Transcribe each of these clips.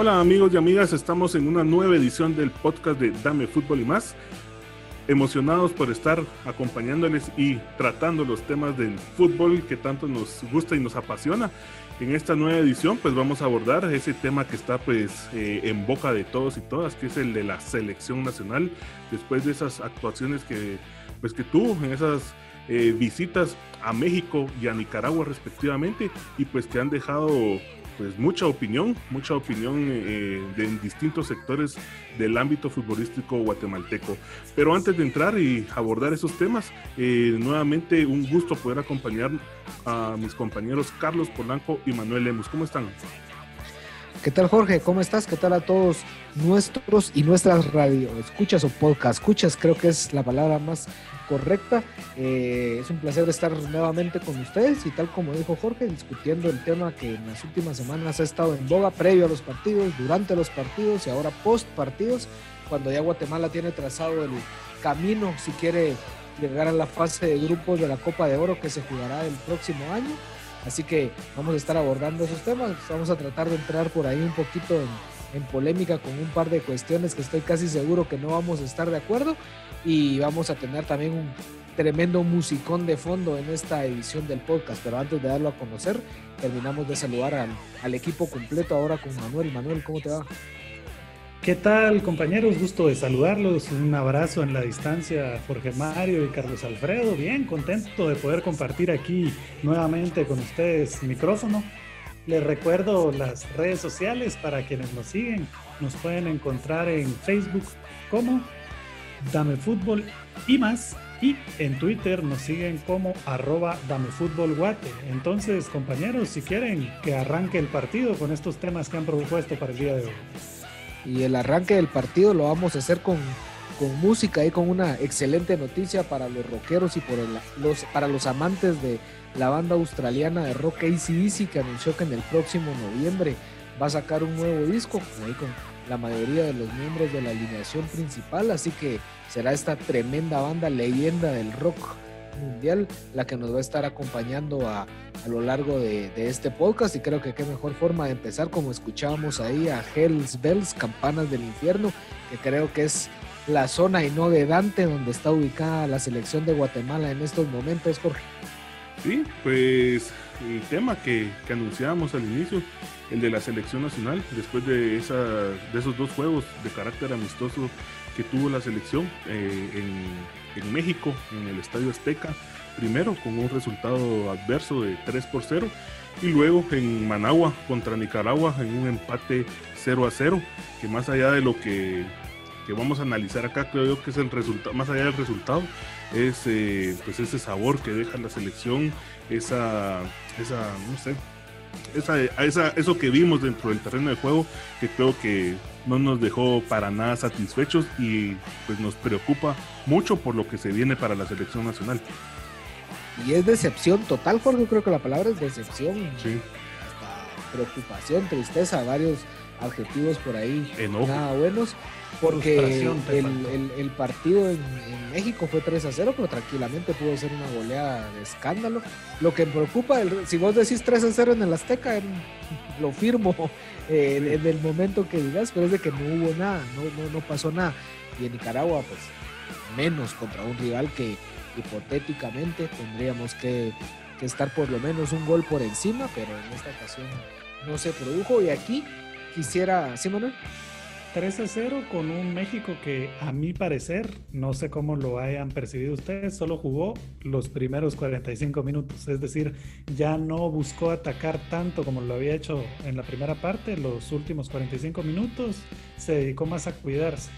Hola amigos y amigas, estamos en una nueva edición del podcast de Dame Fútbol y más. Emocionados por estar acompañándoles y tratando los temas del fútbol que tanto nos gusta y nos apasiona. En esta nueva edición pues vamos a abordar ese tema que está pues eh, en boca de todos y todas, que es el de la selección nacional, después de esas actuaciones que pues que tuvo en esas eh, visitas a México y a Nicaragua respectivamente y pues que han dejado pues mucha opinión, mucha opinión eh, en distintos sectores del ámbito futbolístico guatemalteco. Pero antes de entrar y abordar esos temas, eh, nuevamente un gusto poder acompañar a mis compañeros Carlos Polanco y Manuel Lemus. ¿Cómo están? ¿Qué tal Jorge? ¿Cómo estás? ¿Qué tal a todos nuestros y nuestras radio escuchas o podcast escuchas? Creo que es la palabra más correcta. Eh, es un placer estar nuevamente con ustedes y tal como dijo Jorge, discutiendo el tema que en las últimas semanas ha estado en boga previo a los partidos, durante los partidos y ahora post partidos, cuando ya Guatemala tiene trazado el camino si quiere llegar a la fase de grupos de la Copa de Oro que se jugará el próximo año. Así que vamos a estar abordando esos temas, vamos a tratar de entrar por ahí un poquito en, en polémica con un par de cuestiones que estoy casi seguro que no vamos a estar de acuerdo y vamos a tener también un tremendo musicón de fondo en esta edición del podcast. Pero antes de darlo a conocer, terminamos de saludar al, equipo completo ahora con Manuel. Manuel, ¿cómo te va? ¿Qué tal compañeros? Gusto de saludarlos. Un abrazo en la distancia Jorge Mario y Carlos Alfredo. Bien, contento de poder compartir aquí nuevamente con ustedes micrófono. Les recuerdo las redes sociales para quienes nos siguen. Nos pueden encontrar en Facebook como Dame Fútbol y más. Y en Twitter nos siguen como arroba Dame Fútbol Guate. Entonces, compañeros, si quieren que arranque el partido con estos temas que han propuesto para el día de hoy. Y el arranque del partido lo vamos a hacer con, con música y con una excelente noticia para los rockeros y para los amantes de la banda australiana de rock ACDC que anunció que en el próximo noviembre va a sacar un nuevo disco ahí con la mayoría de los miembros de la alineación principal, así que será esta tremenda banda leyenda del rock mundial la que nos va a estar acompañando a, lo largo de, de, este podcast y creo que qué mejor forma de empezar como escuchábamos ahí a Hells Bells, Campanas del Infierno, que creo que es la zona y no de Dante donde está ubicada la selección de Guatemala en estos momentos, Jorge. Sí, pues el tema que, que anunciábamos al inicio, el de la selección nacional, después de, esa, de esos dos juegos de carácter amistoso que tuvo la selección eh, en, en, México, en el Estadio Azteca, primero con un resultado adverso de 3 por 0 y luego en Managua contra Nicaragua en un empate 0 a 0, que más allá de lo que, que vamos a analizar acá, creo yo que es el resultado, más allá del resultado, es eh, pues ese sabor que deja la selección, esa, esa no sé, esa, esa, eso que vimos dentro del terreno de juego, que creo que no nos dejó para nada satisfechos y pues nos preocupa mucho por lo que se viene para la selección nacional. Y es decepción total, Jorge, creo que la palabra es decepción. Sí. Preocupación, tristeza, varios adjetivos por ahí Enojo. nada buenos. Porque el, el, el, partido en, en, México fue 3 a 0, pero tranquilamente pudo ser una goleada de escándalo. Lo que me preocupa, el, si vos decís 3 a 0 en el Azteca, en, lo firmo eh, en, en, el momento que digas, pero es de que no hubo nada, no, no, no pasó nada. Y en Nicaragua, pues menos contra un rival que hipotéticamente tendríamos que, que estar por lo menos un gol por encima, pero en esta ocasión no se produjo. Y aquí quisiera, ¿sí, Manuel? 3 a 0 con un México que a mi parecer, no sé cómo lo hayan percibido ustedes, solo jugó los primeros 45 minutos, es decir, ya no buscó atacar tanto como lo había hecho en la primera parte, los últimos 45 minutos se dedicó más a cuidarse.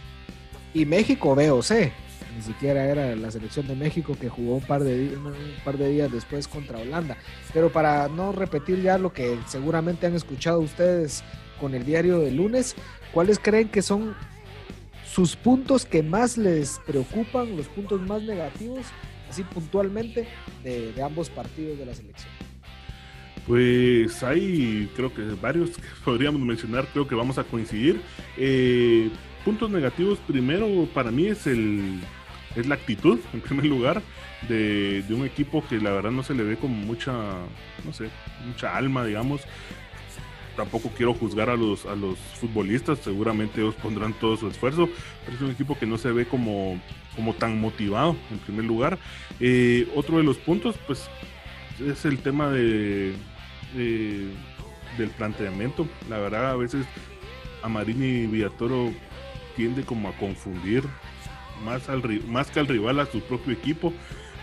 Y México VOC, ni siquiera era la selección de México que jugó un par de, un par de días después contra Holanda. Pero para no repetir ya lo que seguramente han escuchado ustedes con el diario de lunes, ¿cuáles creen que son sus puntos que más les preocupan, los puntos más negativos, así puntualmente, de, ambos partidos de la selección? Pues hay, creo que varios que podríamos mencionar, creo que vamos a coincidir. Eh, puntos negativos, primero para mí es el es la actitud, en primer lugar, de, de, un equipo que la verdad no se le ve como mucha, no sé, mucha alma, digamos. tampoco quiero juzgar a los, a los futbolistas, seguramente ellos pondrán todo su esfuerzo, pero es un equipo que no se ve como, como tan motivado en primer lugar. Eh, otro de los puntos, pues, es el tema de, del planteamiento. La verdad, a veces a Marini Villatoro tiende como a confundir más, al, más que al rival a su propio equipo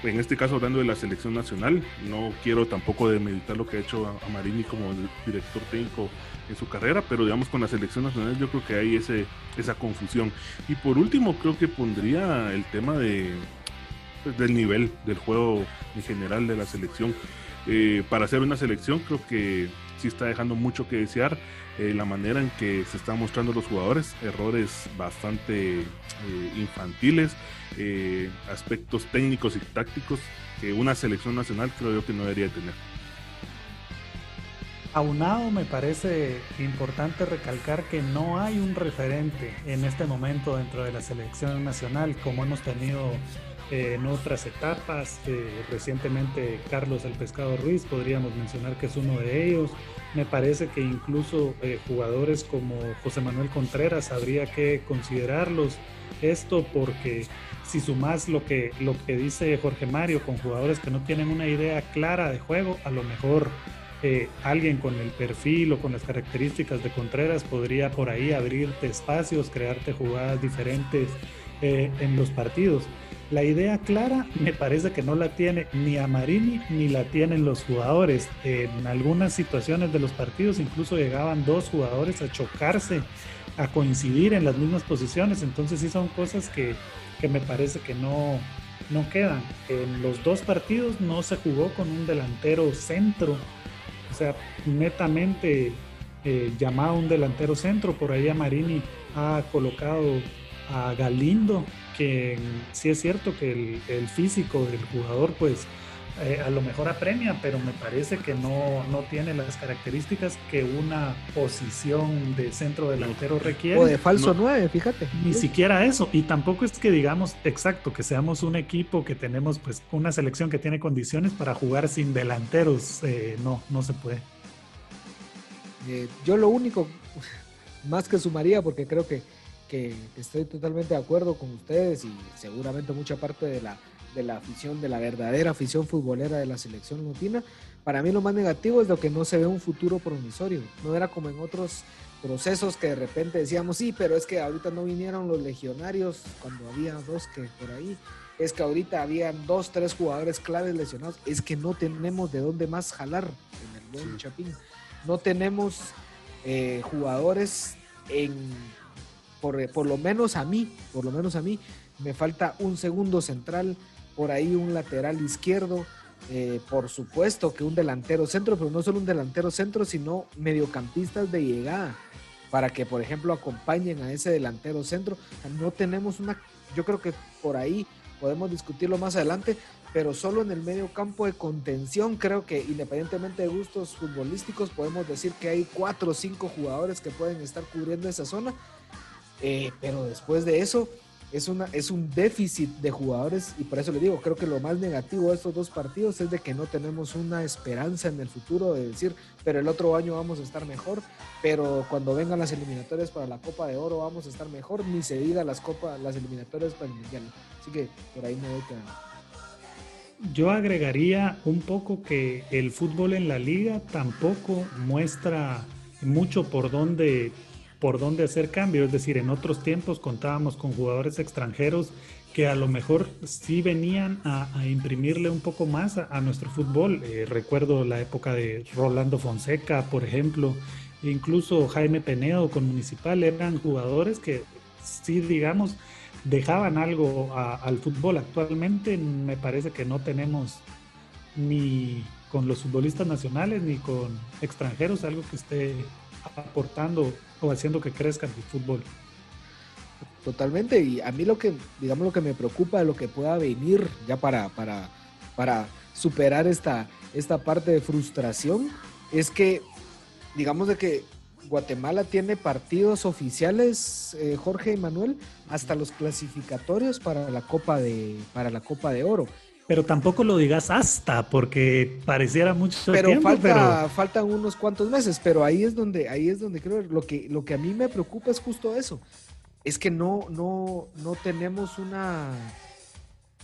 en este caso hablando de la selección nacional, no quiero tampoco demeditar lo que ha hecho a, Marini como director técnico en su carrera, pero digamos con la selección nacional yo creo que hay ese, esa confusión. Y por último creo que pondría el tema de, pues, del nivel del juego en general de la selección. Eh, para hacer una selección creo que sí está dejando mucho que desear. Eh, la manera en que se están mostrando los jugadores, errores bastante eh, infantiles, eh, aspectos técnicos y tácticos que una selección nacional creo yo que no debería tener. Aunado me parece importante recalcar que no hay un referente en este momento dentro de la selección nacional como hemos tenido en otras etapas. recientemente Carlos el Pescado Ruiz podríamos mencionar que es uno de ellos. Me parece que incluso eh, jugadores como José Manuel Contreras habría que considerarlos. Esto porque si sumas lo que, lo que dice Jorge Mario con jugadores que no tienen una idea clara de juego, a lo mejor eh, alguien con el perfil o con las características de Contreras podría por ahí abrirte espacios, crearte jugadas diferentes eh, en los partidos. La idea clara me parece que no la tiene ni a Marini ni la tienen los jugadores. En algunas situaciones de los partidos incluso llegaban dos jugadores a chocarse, a coincidir en las mismas posiciones. Entonces sí son cosas que, me parece que no, no quedan. En los dos partidos no se jugó con un delantero centro, o sea, netamente eh, llamado un delantero centro. Por ahí a Marini ha colocado a Galindo que sí es cierto que el, físico del jugador pues eh, a lo mejor apremia, pero me parece que no, no, tiene las características que una posición de centro delantero requiere. O de falso 9, fíjate. Ni siquiera eso. Y tampoco es que digamos, exacto, que seamos un equipo que tenemos pues una selección que tiene condiciones para jugar sin delanteros. Eh, no, no se puede. Eh, yo lo único, más que sumaría, porque creo que que estoy totalmente de acuerdo con ustedes y seguramente mucha parte de la, de la afición, de la verdadera afición futbolera de la selección lutina. Para mí lo más negativo es lo que no se ve un futuro promisorio. No era como en otros procesos que de repente decíamos, sí, pero es que ahorita no vinieron los legionarios cuando había dos que por ahí. Es que ahorita habían dos, tres jugadores claves lesionados. Es que no tenemos de dónde más jalar en el buen Chapín. No tenemos eh, jugadores en por, lo menos a mí, por lo menos a mí, me falta un segundo central, por ahí un lateral izquierdo, eh, por supuesto que un delantero centro, pero no solo un delantero centro, sino mediocampistas de llegada, para que, por ejemplo, acompañen a ese delantero centro. no tenemos una, yo creo que por ahí podemos discutirlo más adelante, pero solo en el medio campo de contención creo que independientemente de gustos futbolísticos podemos decir que hay cuatro o cinco jugadores que pueden estar cubriendo esa zona eh, pero después de eso, es, una, es un déficit de jugadores y por eso le digo, creo que lo más negativo de estos dos partidos es de que no tenemos una esperanza en el futuro de decir, pero el otro año vamos a estar mejor, pero cuando vengan las eliminatorias para la Copa de Oro vamos a estar mejor, ni se diga las copas, las eliminatorias para el Mundial. Así que por ahí me voy quedando. Yo agregaría un poco que el fútbol en la liga tampoco muestra mucho por dónde por dónde hacer cambio. Es decir, en otros tiempos contábamos con jugadores extranjeros que a lo mejor sí venían a, imprimirle un poco más a, nuestro fútbol. Eh, recuerdo la época de Rolando Fonseca, por ejemplo, incluso Jaime Penedo con Municipal, eran jugadores que sí, digamos, dejaban algo al fútbol. Actualmente me parece que no tenemos ni con los futbolistas nacionales ni con extranjeros algo que esté aportando o haciendo que crezca el fútbol. Totalmente, y a mí lo que, digamos, lo que me preocupa de lo que pueda venir ya para, para, para superar esta, esta parte de frustración es que, digamos, de que Guatemala tiene partidos oficiales, eh, Jorge y Manuel, hasta los clasificatorios para la Copa de, para la Copa de Oro. Pero tampoco lo digas hasta, porque pareciera mucho pero tiempo, falta, pero faltan unos cuantos meses, pero ahí es donde, ahí es donde creo, lo que, lo que a mí me preocupa es justo eso. Es que no, no, no tenemos una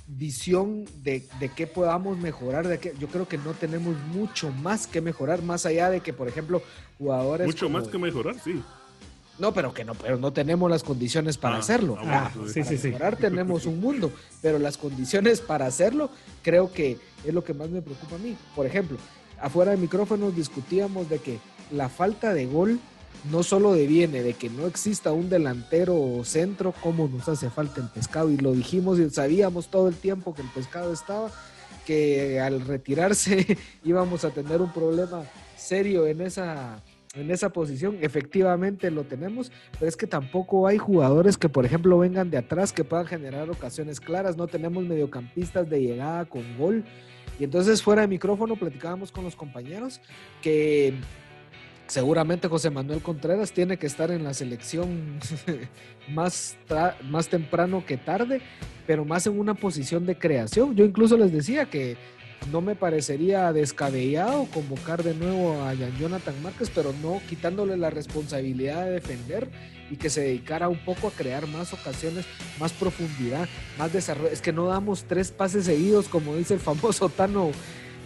visión de, de qué podamos mejorar, de que yo creo que no tenemos mucho más que mejorar, más allá de que, por ejemplo, jugadores. Mucho más que mejorar, sí. No, pero que no, pero no tenemos las condiciones para ah, hacerlo. Ah, sí, sí, sí. tenemos un mundo, pero las condiciones para hacerlo creo que es lo que más me preocupa a mí. Por ejemplo, afuera de micrófonos discutíamos de que la falta de gol no solo deviene de que no exista un delantero centro, como nos hace falta el pescado, y lo dijimos y sabíamos todo el tiempo que el pescado estaba, que al retirarse íbamos a tener un problema serio en esa en esa posición. Efectivamente lo tenemos, pero es que tampoco hay jugadores que, por ejemplo, vengan de atrás que puedan generar ocasiones claras. No tenemos mediocampistas de llegada con gol. Y entonces fuera de micrófono platicábamos con los compañeros que seguramente José Manuel Contreras tiene que estar en la selección más, más temprano que tarde, pero más en una posición de creación. Yo incluso les decía que no me parecería descabellado convocar de nuevo a Jonathan Márquez, pero no quitándole la responsabilidad de defender y que se dedicara un poco a crear más ocasiones, más profundidad, más desarrollo. Es que no damos tres pases seguidos, como dice el famoso Tano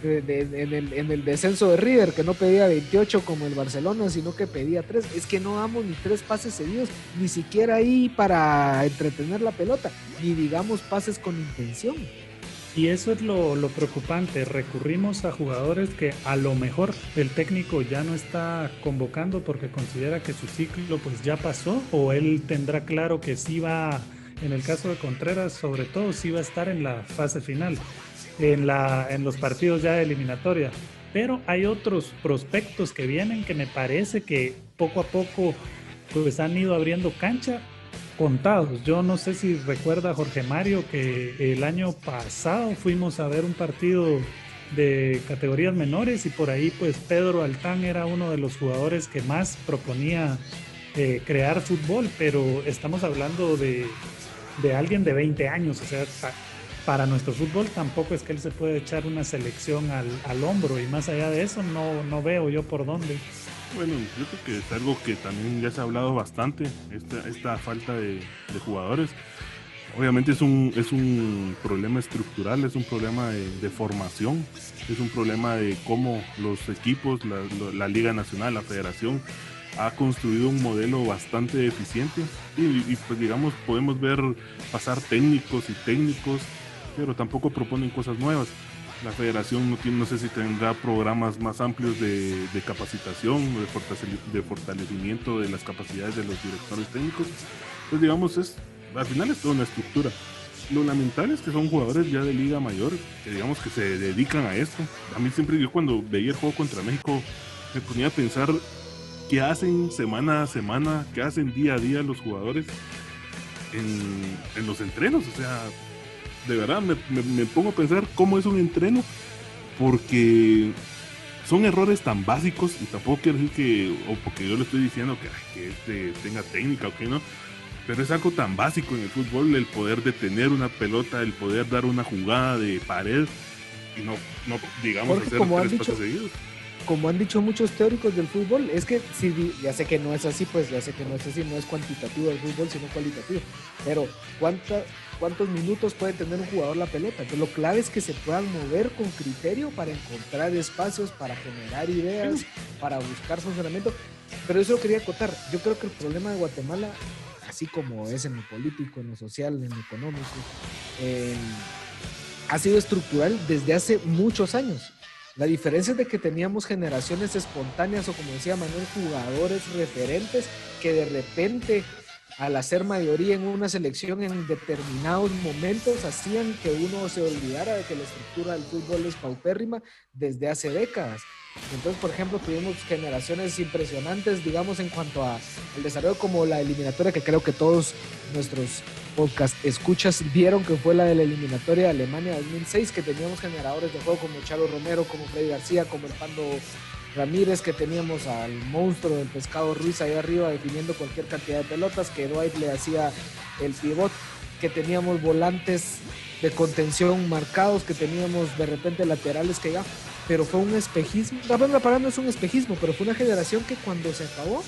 en, el, en, el, descenso de River, que no pedía 28 como el Barcelona, sino que pedía tres. Es que no damos ni tres pases seguidos, ni siquiera ahí para entretener la pelota, ni digamos pases con intención. Y eso es lo, preocupante. Recurrimos a jugadores que a lo mejor el técnico ya no está convocando porque considera que su ciclo pues ya pasó o él tendrá claro que sí va, en el caso de Contreras sobre todo, sí va a estar en la fase final, en, la, en los partidos ya de eliminatoria. Pero hay otros prospectos que vienen que me parece que poco a poco pues han ido abriendo cancha contados. Yo no sé si recuerda Jorge Mario que el año pasado fuimos a ver un partido de categorías menores y por ahí pues Pedro Altán era uno de los jugadores que más proponía eh, crear fútbol, pero estamos hablando de, de, alguien de 20 años, o sea, para nuestro fútbol tampoco es que él se puede echar una selección al, al hombro y más allá de eso no, no veo yo por dónde. Bueno, yo creo que es algo que también ya se ha hablado bastante, esta, esta falta de, jugadores. Obviamente es un, es un problema estructural, es un problema de, formación, es un problema de cómo los equipos, la, Liga Nacional, la Federación, ha construido un modelo bastante eficiente y, y, pues digamos podemos ver pasar técnicos y técnicos, pero tampoco proponen cosas nuevas la federación no, tiene, no sé si tendrá programas más amplios de, capacitación, de, de, fortalecimiento de las capacidades de los directores técnicos. Pues digamos, es, al final es toda una estructura. Lo lamentable es que son jugadores ya de liga mayor, que digamos que se dedican a esto. A mí siempre yo cuando veía el juego contra México me ponía a pensar qué hacen semana a semana, qué hacen día a día los jugadores en, en los entrenos. O sea, de verdad me, pongo a pensar cómo es un entreno, porque son errores tan básicos y tampoco quiero decir que, o porque yo le estoy diciendo que, que este tenga técnica o que no, pero es algo tan básico en el fútbol el poder detener una pelota, el poder dar una jugada de pared y no, no digamos hacer tres pasos seguidos como han dicho muchos teóricos del fútbol, es que si ya sé que no es así, pues ya sé que no es así, no es cuantitativo el fútbol, sino cualitativo. Pero ¿cuánta, ¿cuántos minutos puede tener un jugador la pelota? Entonces lo clave es que se puedan mover con criterio para encontrar espacios, para generar ideas, para buscar funcionamiento. Pero eso lo quería acotar. Yo creo que el problema de Guatemala, así como es en lo político, en lo social, en lo económico, ha sido estructural desde hace muchos años la diferencia es de que teníamos generaciones espontáneas o como decía Manuel, jugadores referentes que de repente al hacer mayoría en una selección en determinados momentos hacían que uno se olvidara de que la estructura del fútbol es paupérrima desde hace décadas. Entonces, por ejemplo, tuvimos generaciones impresionantes, digamos, en cuanto a desarrollo como la eliminatoria, que creo que todos nuestros podcast escuchas vieron que fue la de la eliminatoria de Alemania 2006, que teníamos generadores de juego como Chalo Romero, como Freddy García, como el Pando Ramírez, que teníamos al monstruo del pescado Ruiz ahí arriba definiendo cualquier cantidad de pelotas, que Dwight le hacía el pivot, que teníamos volantes de contención marcados que teníamos de repente laterales que ya, pero fue un espejismo. La verdad, para no es un espejismo, pero fue una generación que cuando se acabó,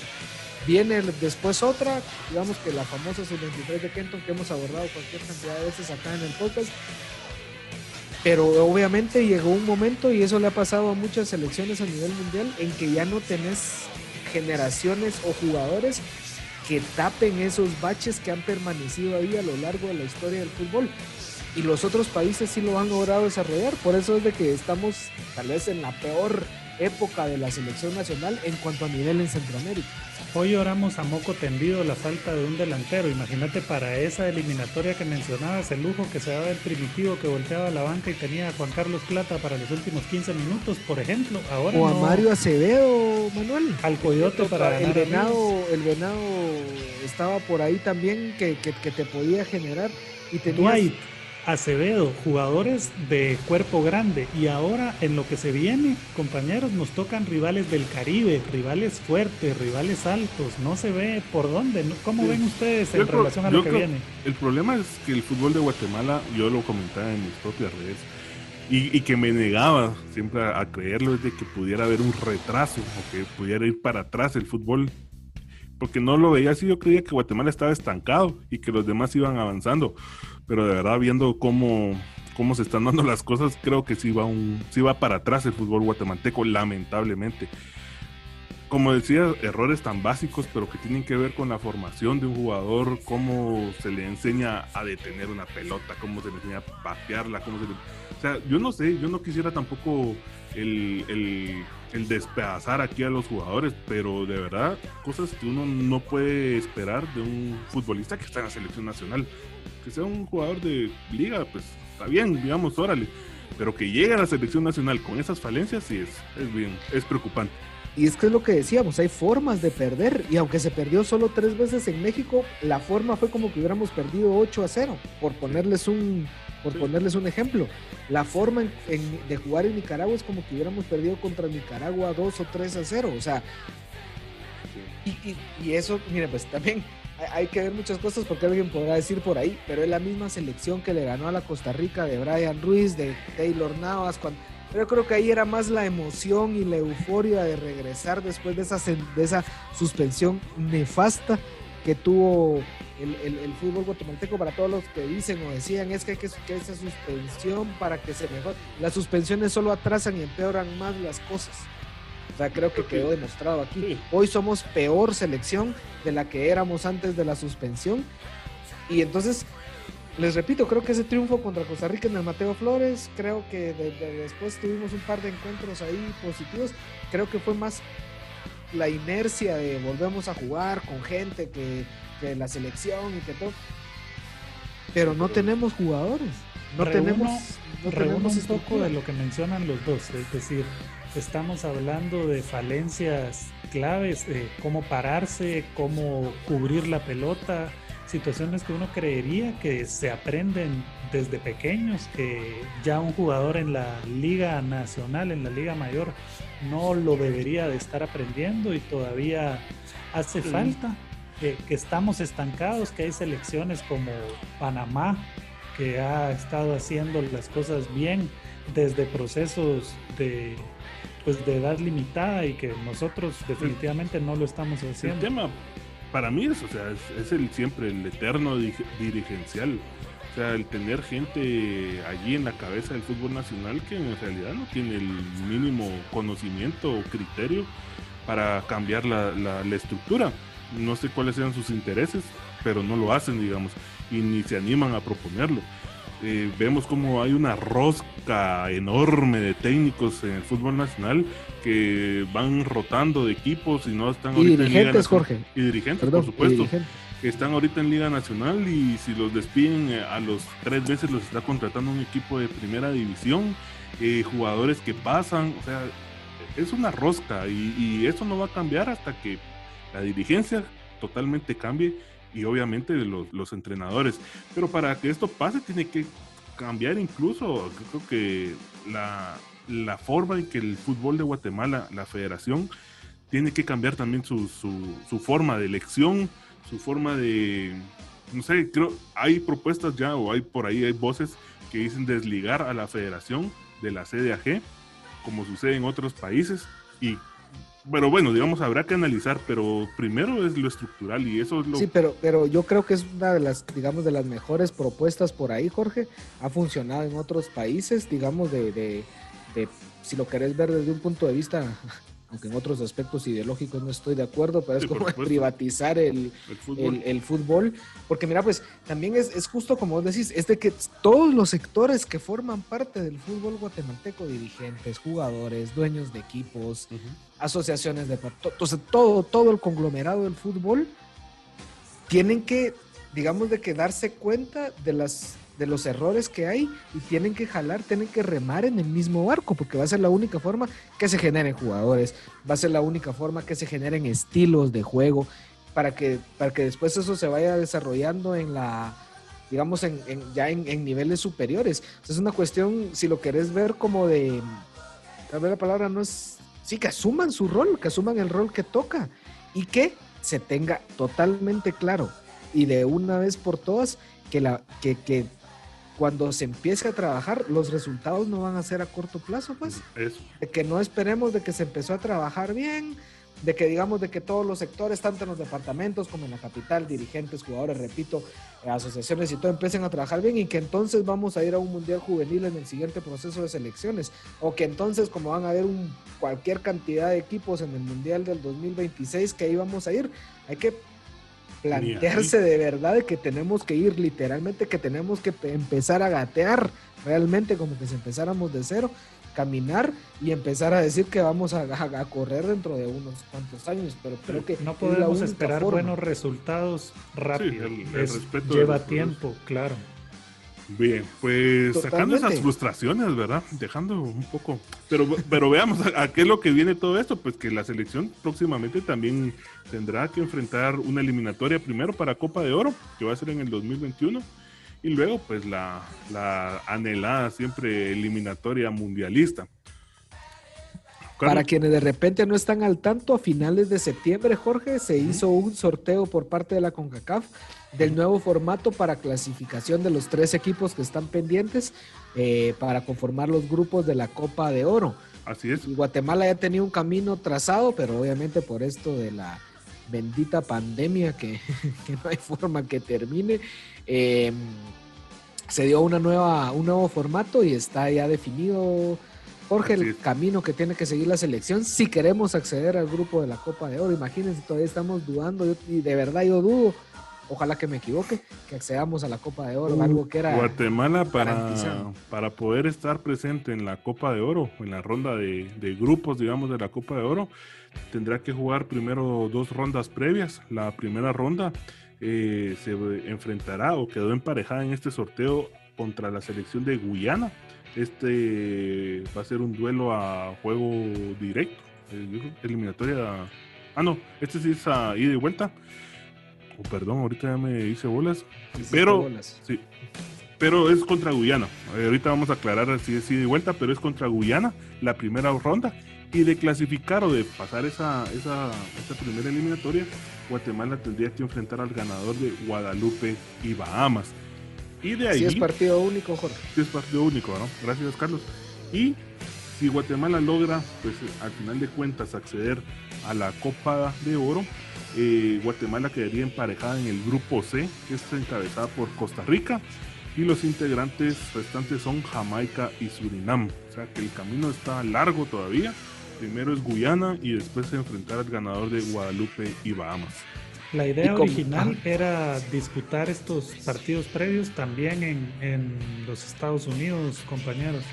viene después otra, digamos que la famosa sub-23 de Kenton que hemos abordado cualquier cantidad de veces acá en el podcast. Pero obviamente llegó un momento, y eso le ha pasado a muchas selecciones a nivel mundial, en que ya no tenés generaciones o jugadores que tapen esos baches que han permanecido ahí a lo largo de la historia del fútbol. Y los otros países sí lo han logrado desarrollar. Por eso es de que estamos tal vez en la peor época de la selección nacional en cuanto a nivel en Centroamérica. Hoy oramos a moco tendido la falta de un delantero. Imagínate para esa eliminatoria que mencionabas, el lujo que se daba el primitivo que volteaba la banca y tenía a Juan Carlos Plata para los últimos 15 minutos, por ejemplo. Ahora o a Mario Acevedo, Manuel. Al Coyote para el venado, el venado estaba por ahí también que, que, te podía generar y tenías, Acevedo, jugadores de cuerpo grande. Y ahora en lo que se viene, compañeros, nos tocan rivales del Caribe, rivales fuertes, rivales altos. No se ve por dónde. ¿Cómo ven ustedes en relación a lo que viene? El problema es que el fútbol de Guatemala, yo lo comentaba en mis propias redes, y, que me negaba siempre a, creerlo, es de que pudiera haber un retraso o que pudiera ir para atrás el fútbol porque no lo veía así, yo creía que Guatemala estaba estancado y que los demás iban avanzando pero de verdad viendo cómo, cómo se están dando las cosas, creo que sí va, un, sí va para atrás el fútbol guatemalteco, lamentablemente. Como decía, errores tan básicos, pero que tienen que ver con la formación de un jugador, cómo se le enseña a detener una pelota, cómo se le enseña a patearla, cómo se O sea, yo no sé, yo no quisiera tampoco el, el, el despedazar aquí a los jugadores, pero de verdad, cosas que uno no puede esperar de un futbolista que está en la selección nacional que sea un jugador de liga, pues está bien, digamos, órale. Pero que llegue a la selección nacional con esas falencias, sí es, es bien, es preocupante. Y es que es lo que decíamos, hay formas de perder. Y aunque se perdió solo tres veces en México, la forma fue como que hubiéramos perdido 8 a 0, por ponerles un, por ponerles un ejemplo. La forma de jugar en Nicaragua es como que hubiéramos perdido contra Nicaragua 2 o 3 a 0. O sea, y, y, y eso, mire, pues también hay que ver muchas cosas porque alguien podrá decir por ahí, pero es la misma selección que le ganó a la Costa Rica de Brian Ruiz, de Taylor Navas, cuando, pero yo creo que ahí era más la emoción y la euforia de regresar después de esa, de esa suspensión nefasta que tuvo el, fútbol guatemalteco para todos los que dicen o decían es que hay que, que esa suspensión para que se mejore. Las suspensiones solo atrasan y empeoran más las cosas. O sea, creo que quedó demostrado aquí. Hoy somos peor selección de la que éramos antes de la suspensión. Y entonces, les repito, creo que ese triunfo contra Costa Rica en el Mateo Flores, creo que después tuvimos un par de encuentros ahí positivos. Creo que fue más la inercia de volvemos a jugar con gente que, que la selección y que todo. Pero no tenemos jugadores. No tenemos. No tenemos un poco de lo que mencionan los dos, es decir, estamos hablando de falencias claves, eh, cómo pararse, cómo cubrir la pelota, situaciones que uno creería que se aprenden desde pequeños, que ya un jugador en la liga nacional, en la liga mayor, no lo debería de estar aprendiendo y todavía hace falta, que estamos estancados, que hay selecciones como Panamá, que ha estado haciendo las cosas bien desde procesos de pues de edad limitada y que nosotros definitivamente no lo estamos haciendo. El tema para mí es, o sea, es, el siempre el eterno dirigencial. O sea, el tener gente allí en la cabeza del fútbol nacional que en realidad no tiene el mínimo conocimiento o criterio para cambiar la, la, la estructura. No sé cuáles sean sus intereses, pero no lo hacen, digamos, y ni se animan a proponerlo. Eh, vemos como hay una rosca enorme de técnicos en el fútbol nacional que van rotando de equipos y no están y dirigentes, Jorge. Y dirigentes, por supuesto. Que están ahorita en Liga Nacional y si los despiden eh, a los tres veces los está contratando un equipo de primera división, eh, jugadores que pasan, o sea, es una rosca y, y eso no va a cambiar hasta que la dirigencia totalmente cambie y obviamente los, los entrenadores. Pero para que esto pase tiene que cambiar incluso, creo que la, la forma en que el fútbol de Guatemala, la federación, tiene que cambiar también su, su, su, forma de elección, su forma de, no sé, creo, hay propuestas ya o hay por ahí, hay voces que dicen desligar a la federación de la CDAG, como sucede en otros países. Y, pero bueno, digamos, habrá que analizar, pero primero es lo estructural y eso es lo... Sí, pero, pero yo creo que es una de las, digamos, de las mejores propuestas por ahí, Jorge. Ha funcionado en otros países, digamos, de, de, de si lo querés ver desde un punto de vista aunque en otros aspectos ideológicos no estoy de acuerdo, pero es como privatizar el, el, fútbol. Porque mira, pues también es, es, justo como vos decís, es de que todos los sectores que forman parte del fútbol guatemalteco, dirigentes, jugadores, dueños de equipos, asociaciones de... Entonces, todo, todo el conglomerado del fútbol tienen que, digamos, de que darse cuenta de las de los errores que hay y tienen que jalar, tienen que remar en el mismo barco, porque va a ser la única forma que se generen jugadores, va a ser la única forma que se generen estilos de juego, para que, para que después eso se vaya desarrollando en la, digamos, en, ya en, niveles superiores. es una cuestión, si lo querés ver como de, tal vez la palabra no es, sí, que asuman su rol, que asuman el rol que toca y que se tenga totalmente claro y de una vez por todas que, la, que, cuando se empiece a trabajar, los resultados no van a ser a corto plazo, pues. De que no esperemos de que se empezó a trabajar bien, de que digamos de que todos los sectores, tanto en los departamentos como en la capital, dirigentes, jugadores, repito, asociaciones y todo empiecen a trabajar bien y que entonces vamos a ir a un mundial juvenil en el siguiente proceso de selecciones. O que entonces como van a haber un, cualquier cantidad de equipos en el mundial del 2026 que ahí vamos a ir, hay que plantearse de verdad de que tenemos que ir literalmente, que tenemos que empezar a gatear realmente como que si empezáramos de cero, caminar y empezar a decir que vamos a, correr dentro de unos cuantos años, pero creo que no podemos esperar buenos resultados rápido, lleva tiempo, claro. Bien, pues sacando esas frustraciones, ¿verdad? Dejando un poco. Pero, pero veamos a, qué es lo que viene todo esto. Pues que la selección próximamente también tendrá que enfrentar una eliminatoria primero para Copa de Oro, que va a ser en el 2021. Y luego, pues la, la anhelada siempre eliminatoria mundialista. Para quienes de repente no están al tanto, a finales de septiembre, Jorge, se hizo un sorteo por parte de la CONCACAF del nuevo formato para clasificación de los tres equipos que están pendientes eh, para conformar los grupos de la Copa de Oro. Así es. Guatemala ya tenía un camino trazado, pero obviamente por esto de la bendita pandemia que, no hay forma que termine, em, se dio una nueva, un nuevo formato y está ya definido Jorge, el camino que tiene que seguir la selección si queremos acceder al grupo de la Copa de Oro. Imagínense, todavía estamos dudando y de verdad yo dudo. Ojalá que me equivoque, que accedamos a la Copa de Oro, algo que era. Guatemala para, para poder estar presente en la Copa de Oro, en la ronda de, grupos, digamos, de la Copa de Oro, tendrá que jugar primero dos rondas previas. La primera ronda eh, se enfrentará o quedó emparejada en este sorteo contra la selección de Guyana este va a ser un duelo a juego directo, eh, eliminatoria. Ah, no, este sí es a ida y vuelta. Oh, perdón, ahorita ya me hice bolas. pero, sí, pero es contra Guyana. Eh, ahorita vamos a aclarar si es ida y vuelta, pero es contra Guyana la primera ronda. Y de clasificar o de pasar esa, esa, esa primera eliminatoria, Guatemala tendría que enfrentar al ganador de Guadalupe y Bahamas. Y de ahí. Si es partido único, Jorge. Si es partido único, ¿no? Gracias, Carlos. Y si Guatemala logra, pues al final de cuentas, acceder a la Copa de Oro, eh, Guatemala quedaría emparejada en el grupo C, que es encabezada por Costa Rica, y los integrantes restantes son Jamaica y Surinam. O sea que el camino está largo todavía. Primero es Guyana y después se enfrentar al ganador de Guadalupe y Bahamas. La idea original era disputar estos partidos previos también en, los Estados Unidos, compañeros.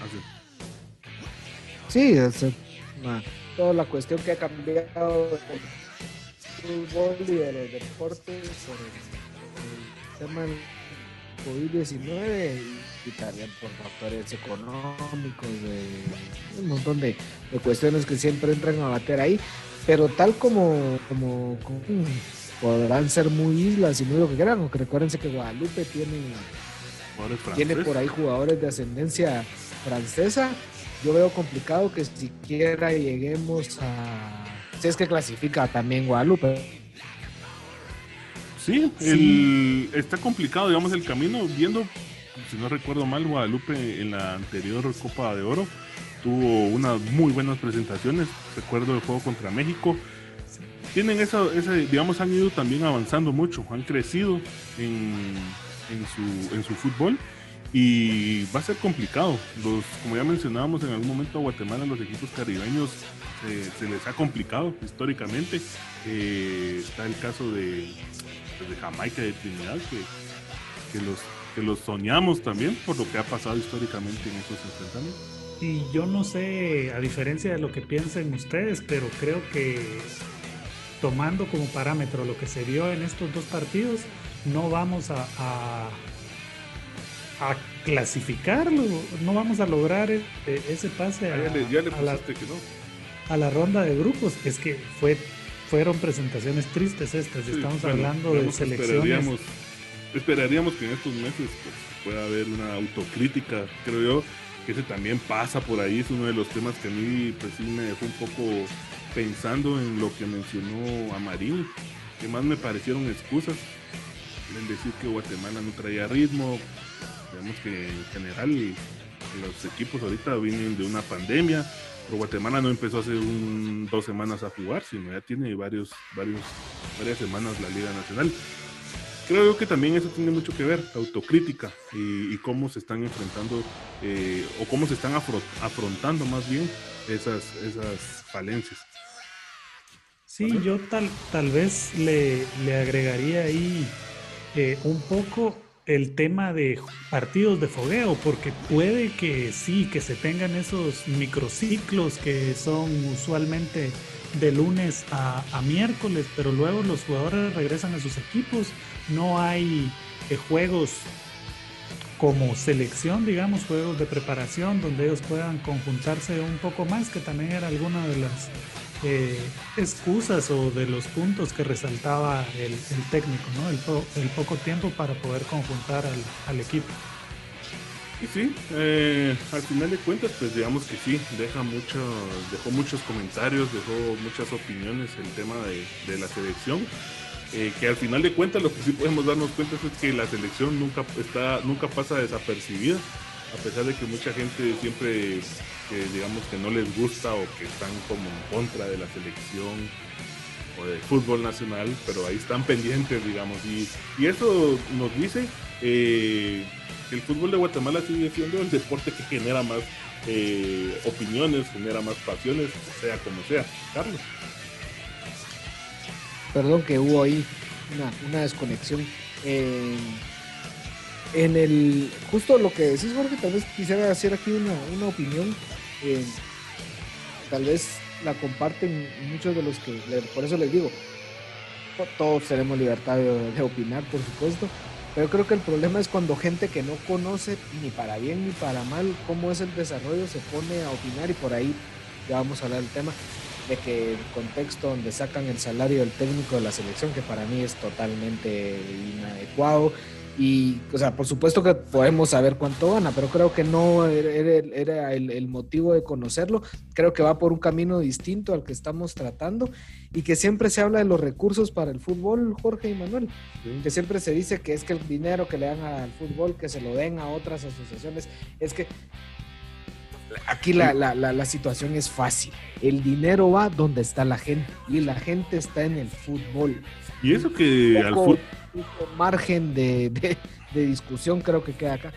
Sí, es toda la cuestión que ha cambiado fútbol y de los deportes por el, tema del COVID-19 y, también por factores económicos, de un montón de, cuestiones que siempre entran a bater ahí. Pero tal como, como podrán ser muy islas y muy lo que quieran, aunque recuérdense que Guadalupe tiene, tiene por ahí jugadores de ascendencia francesa. Yo veo complicado que siquiera lleguemos a. Si es que clasifica también Guadalupe. Sí, está complicado, digamos, el camino, viendo si no recuerdo mal, Guadalupe en la anterior Copa de Oro tuvo unas muy buenas presentaciones. Recuerdo el juego contra México. Tienen esa, digamos, han ido también avanzando mucho, han crecido en, su, en su fútbol y va a ser complicado. Los, como ya mencionábamos en algún momento a Guatemala, los equipos caribeños eh, se les ha complicado históricamente. Eh, está el caso de, pues, de Jamaica de Trinidad, que, que, los, que los soñamos también por lo que ha pasado históricamente en esos enfrentamientos. Y yo no sé, a diferencia de lo que piensen ustedes, pero creo que tomando como parámetro lo que se vio en estos dos partidos, no vamos a, a, clasificarlo, no vamos a lograr e, e, ese pase a, la, ronda de grupos. Es que fue, fueron presentaciones tristes estas, estamos hablando de selecciones. Esperaríamos, que en estos meses pues, pueda haber una autocrítica, creo yo que ese también pasa por ahí, es uno de los temas que a mí pues sí me dejó un poco pensando en lo que mencionó Amarín, que más me parecieron excusas, en decir que Guatemala no traía ritmo, digamos que en general los equipos ahorita vienen de una pandemia, pero Guatemala no empezó hace un, dos semanas a jugar, sino ya tiene varios, varios, varias semanas la Liga Nacional creo que también eso tiene mucho que ver, autocrítica y, cómo se están enfrentando eh, o cómo se están afrontando más bien esas, esas falencias. Sí, yo tal, tal vez le, le agregaría ahí eh, un poco el tema de partidos de fogueo, porque puede que sí, que se tengan esos microciclos que son usualmente de lunes a, miércoles, pero luego los jugadores regresan a sus equipos. No hay eh, juegos como selección, digamos, juegos de preparación donde ellos puedan conjuntarse un poco más, que también era alguna de las eh, excusas o de los puntos que resaltaba el, técnico, ¿no? El, poco tiempo para poder conjuntar al, equipo. Y sí, eh, al final de cuentas, pues digamos que sí, deja mucho, dejó muchos comentarios, dejó muchas opiniones el tema de, de la selección. Eh, que al final de cuentas lo que sí podemos darnos cuenta es que la selección nunca está nunca pasa desapercibida a pesar de que mucha gente siempre digamos que no les gusta o que están como en contra de la selección o del fútbol nacional pero ahí están pendientes digamos y, y eso nos dice eh, que el fútbol de Guatemala sigue siendo el deporte que genera más eh, opiniones genera más pasiones sea como sea. Carlos perdón que hubo ahí una, desconexión. en el, justo lo que decís, Jorge, tal vez quisiera hacer aquí una, opinión. tal vez la comparten muchos de los que, por eso les digo, todos tenemos libertad de, opinar, por supuesto, pero creo que el problema es cuando gente que no conoce ni para bien ni para mal cómo es el desarrollo se pone a opinar y por ahí ya vamos a hablar del tema de que el contexto donde sacan el salario del técnico de la selección, que para mí es totalmente inadecuado. Y, o sea, por supuesto que podemos saber cuánto gana, pero creo que no era, el, motivo de conocerlo. Creo que va por un camino distinto al que estamos tratando y que siempre se habla de los recursos para el fútbol, Jorge y Manuel. Que siempre se dice que es que el dinero que le dan al fútbol, que se lo den a otras asociaciones, es que aquí la, la, la, situación es fácil. El dinero va donde está la gente y la gente está en el fútbol. Y eso que al fútbol... margen de, de, discusión creo que queda acá.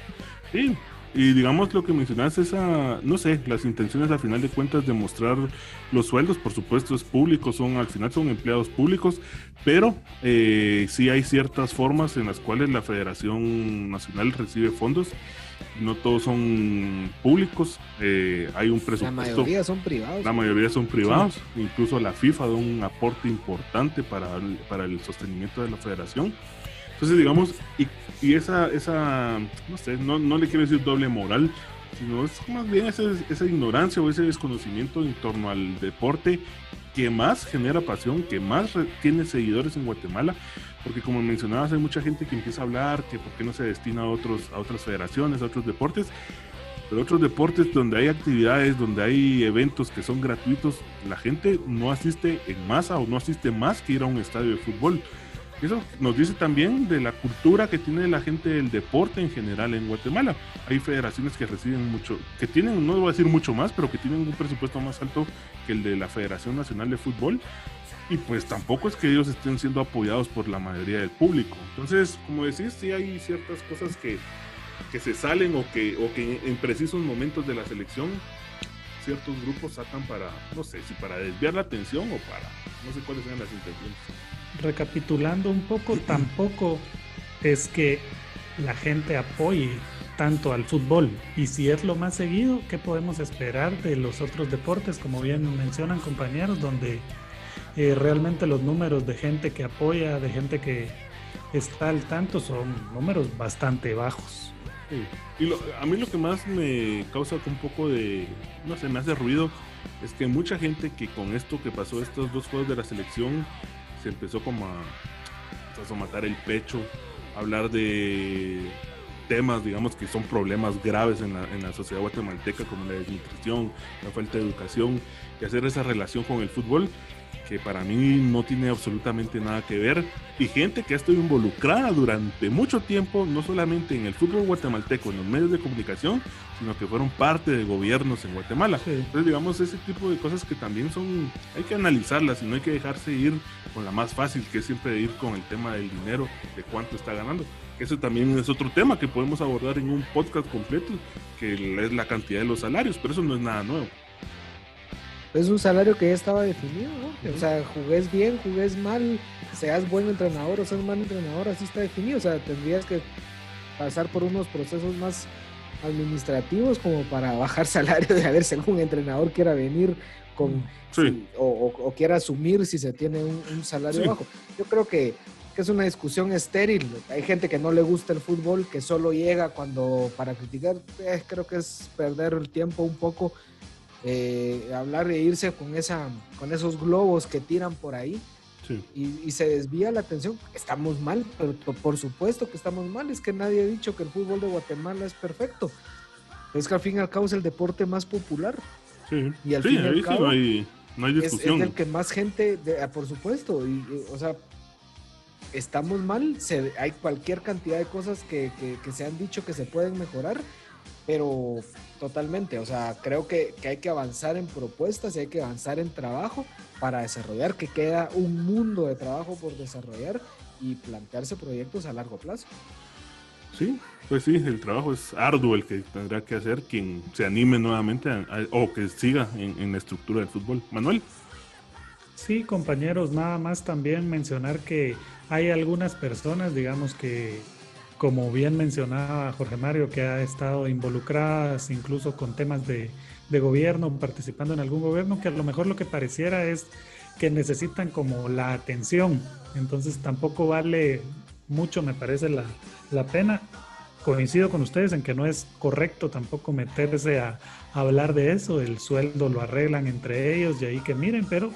Sí, y digamos lo que mencionaste, esa, no sé, las intenciones al final de cuentas de mostrar los sueldos, por supuesto es público, son al final son empleados públicos, pero eh, sí hay ciertas formas en las cuales la Federación Nacional recibe fondos no todos son públicos, eh, hay un presupuesto. La mayoría son privados. La mayoría son privados, incluso la FIFA da un aporte importante para el, para el sostenimiento de la federación. Entonces, digamos, y, y esa, esa, no sé, no, no, le quiero decir doble moral, sino es más bien esa, esa ignorancia o ese desconocimiento en torno al deporte que más genera pasión, que más tiene seguidores en Guatemala, porque como mencionabas, hay mucha gente que empieza a hablar que por qué no se destina a, otros, a otras federaciones, a otros deportes, pero otros deportes donde hay actividades, donde hay eventos que son gratuitos, la gente no asiste en masa o no asiste más que ir a un estadio de fútbol. Eso nos dice también de la cultura que tiene la gente del deporte en general en Guatemala. Hay federaciones que reciben mucho, que tienen, no voy a decir mucho más, pero que tienen un presupuesto más alto que el de la Federación Nacional de Fútbol. Y pues tampoco es que ellos estén siendo apoyados por la mayoría del público. Entonces, como decís, sí hay ciertas cosas que, que se salen o que, o que en precisos momentos de la selección ciertos grupos sacan para, no sé, si para desviar la atención o para, no sé cuáles sean las intenciones. Recapitulando un poco, tampoco es que la gente apoye tanto al fútbol. Y si es lo más seguido, ¿qué podemos esperar de los otros deportes? Como bien mencionan compañeros, donde eh, realmente los números de gente que apoya, de gente que está al tanto, son números bastante bajos. Y a mí lo que más me causa un poco de, no sé, me hace ruido, es que mucha gente que con esto que pasó, estos dos juegos de la selección, se empezó como a, a matar el pecho, hablar de temas, digamos, que son problemas graves en la, en la sociedad guatemalteca, como la desnutrición, la falta de educación, y hacer esa relación con el fútbol que para mí no tiene absolutamente nada que ver, y gente que ha estado involucrada durante mucho tiempo, no solamente en el fútbol guatemalteco, en los medios de comunicación, sino que fueron parte de gobiernos en Guatemala. Entonces, digamos, ese tipo de cosas que también son, hay que analizarlas y no hay que dejarse ir con la más fácil, que es siempre ir con el tema del dinero, de cuánto está ganando. Eso también es otro tema que podemos abordar en un podcast completo, que es la cantidad de los salarios, pero eso no es nada nuevo es un salario que ya estaba definido, ¿no? O sea, jugués bien, jugués mal, seas buen entrenador o seas mal entrenador, así está definido. O sea, tendrías que pasar por unos procesos más administrativos como para bajar salario de a ver si algún entrenador quiera venir con o, quiera asumir si se tiene un, salario bajo. Yo creo que, es una discusión estéril. Hay gente que no le gusta el fútbol, que solo llega cuando para criticar, eh, creo que es perder el tiempo un poco eh, hablar de irse con, esa, con esos globos que tiran por ahí. Y, se desvía la atención. Estamos mal, pero por supuesto que estamos mal. Es que nadie ha dicho que el fútbol de Guatemala es perfecto. Es que al fin y al cabo es el deporte más popular. Y al fin y al cabo no hay, discusión. Es, el que más gente, ah, por supuesto. Y, o sea, estamos mal. Se, hay cualquier cantidad de cosas que, que se han dicho que se pueden mejorar pero totalmente, o sea, creo que, hay que avanzar en propuestas y hay que avanzar en trabajo para desarrollar, que queda un mundo de trabajo por desarrollar y plantearse proyectos a largo plazo. Sí, pues sí, el trabajo es arduo el que tendrá que hacer quien se anime nuevamente o que siga en, en la estructura del fútbol. Manuel. Sí, compañeros, nada más también mencionar que hay algunas personas, digamos, que como bien mencionaba Jorge Mario, que ha estado involucradas incluso con temas de, gobierno, participando en algún gobierno, que a lo mejor lo que pareciera es que necesitan como la atención. Entonces tampoco vale mucho, me parece, la, la pena. Coincido con ustedes en que no es correcto tampoco meterse a, a hablar de eso, el sueldo lo arreglan entre ellos y ahí que miren, pero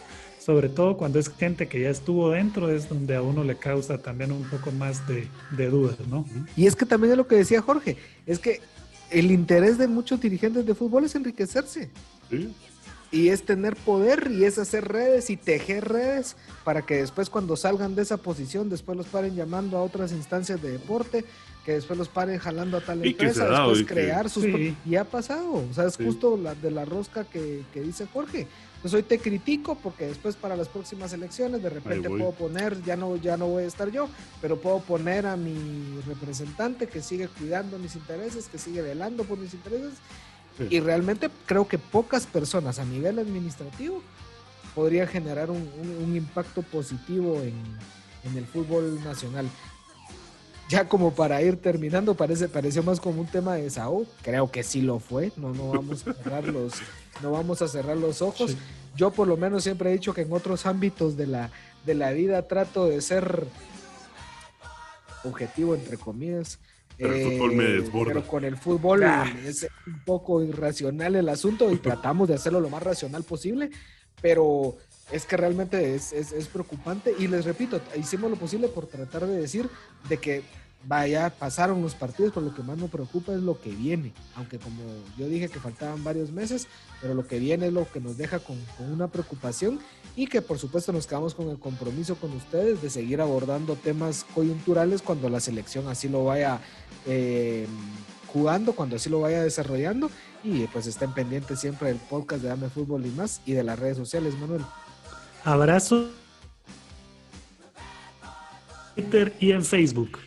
sobre todo cuando es gente que ya estuvo dentro, es donde a uno le causa también un poco más de, dudas, ¿no? Y es que también es lo que decía Jorge, es que el interés de muchos dirigentes de fútbol es enriquecerse. Y es tener poder y es hacer redes y tejer redes para que después cuando salgan de esa posición, después los paren llamando a otras instancias de deporte, que después los paren jalando a tal empresa, después crear sus... Y ha pasado, o sea, es justo la de la rosca que, que dice Jorge pues hoy te critico porque después para las próximas elecciones de repente puedo poner, ya no, ya no voy a estar yo, pero puedo poner a mi representante que sigue cuidando mis intereses, que sigue velando por mis intereses. Y realmente creo que pocas personas a nivel administrativo podrían generar un, impacto positivo en, en, el fútbol nacional. Ya como para ir terminando, parece, pareció más como un tema de Sao, creo que sí lo fue, no, no vamos a cerrar los, no vamos a cerrar los ojos. Yo por lo menos siempre he dicho que en otros ámbitos de la, de la vida trato de ser objetivo, entre comillas. Pero, el fútbol me eh, pero con el fútbol ah. es un poco irracional el asunto y tratamos de hacerlo lo más racional posible, pero es que realmente es, es, es, preocupante y les repito, hicimos lo posible por tratar de decir de que vaya, pasaron los partidos, pero lo que más me preocupa es lo que viene. Aunque como yo dije que faltaban varios meses, pero lo que viene es lo que nos deja con, una preocupación y que por supuesto nos quedamos con el compromiso con ustedes de seguir abordando temas coyunturales cuando la selección así lo vaya eh, jugando, cuando así lo vaya desarrollando y pues estén pendientes siempre del podcast de Dame Fútbol y más y de las redes sociales, Manuel. Abrazo. Twitter y en Facebook.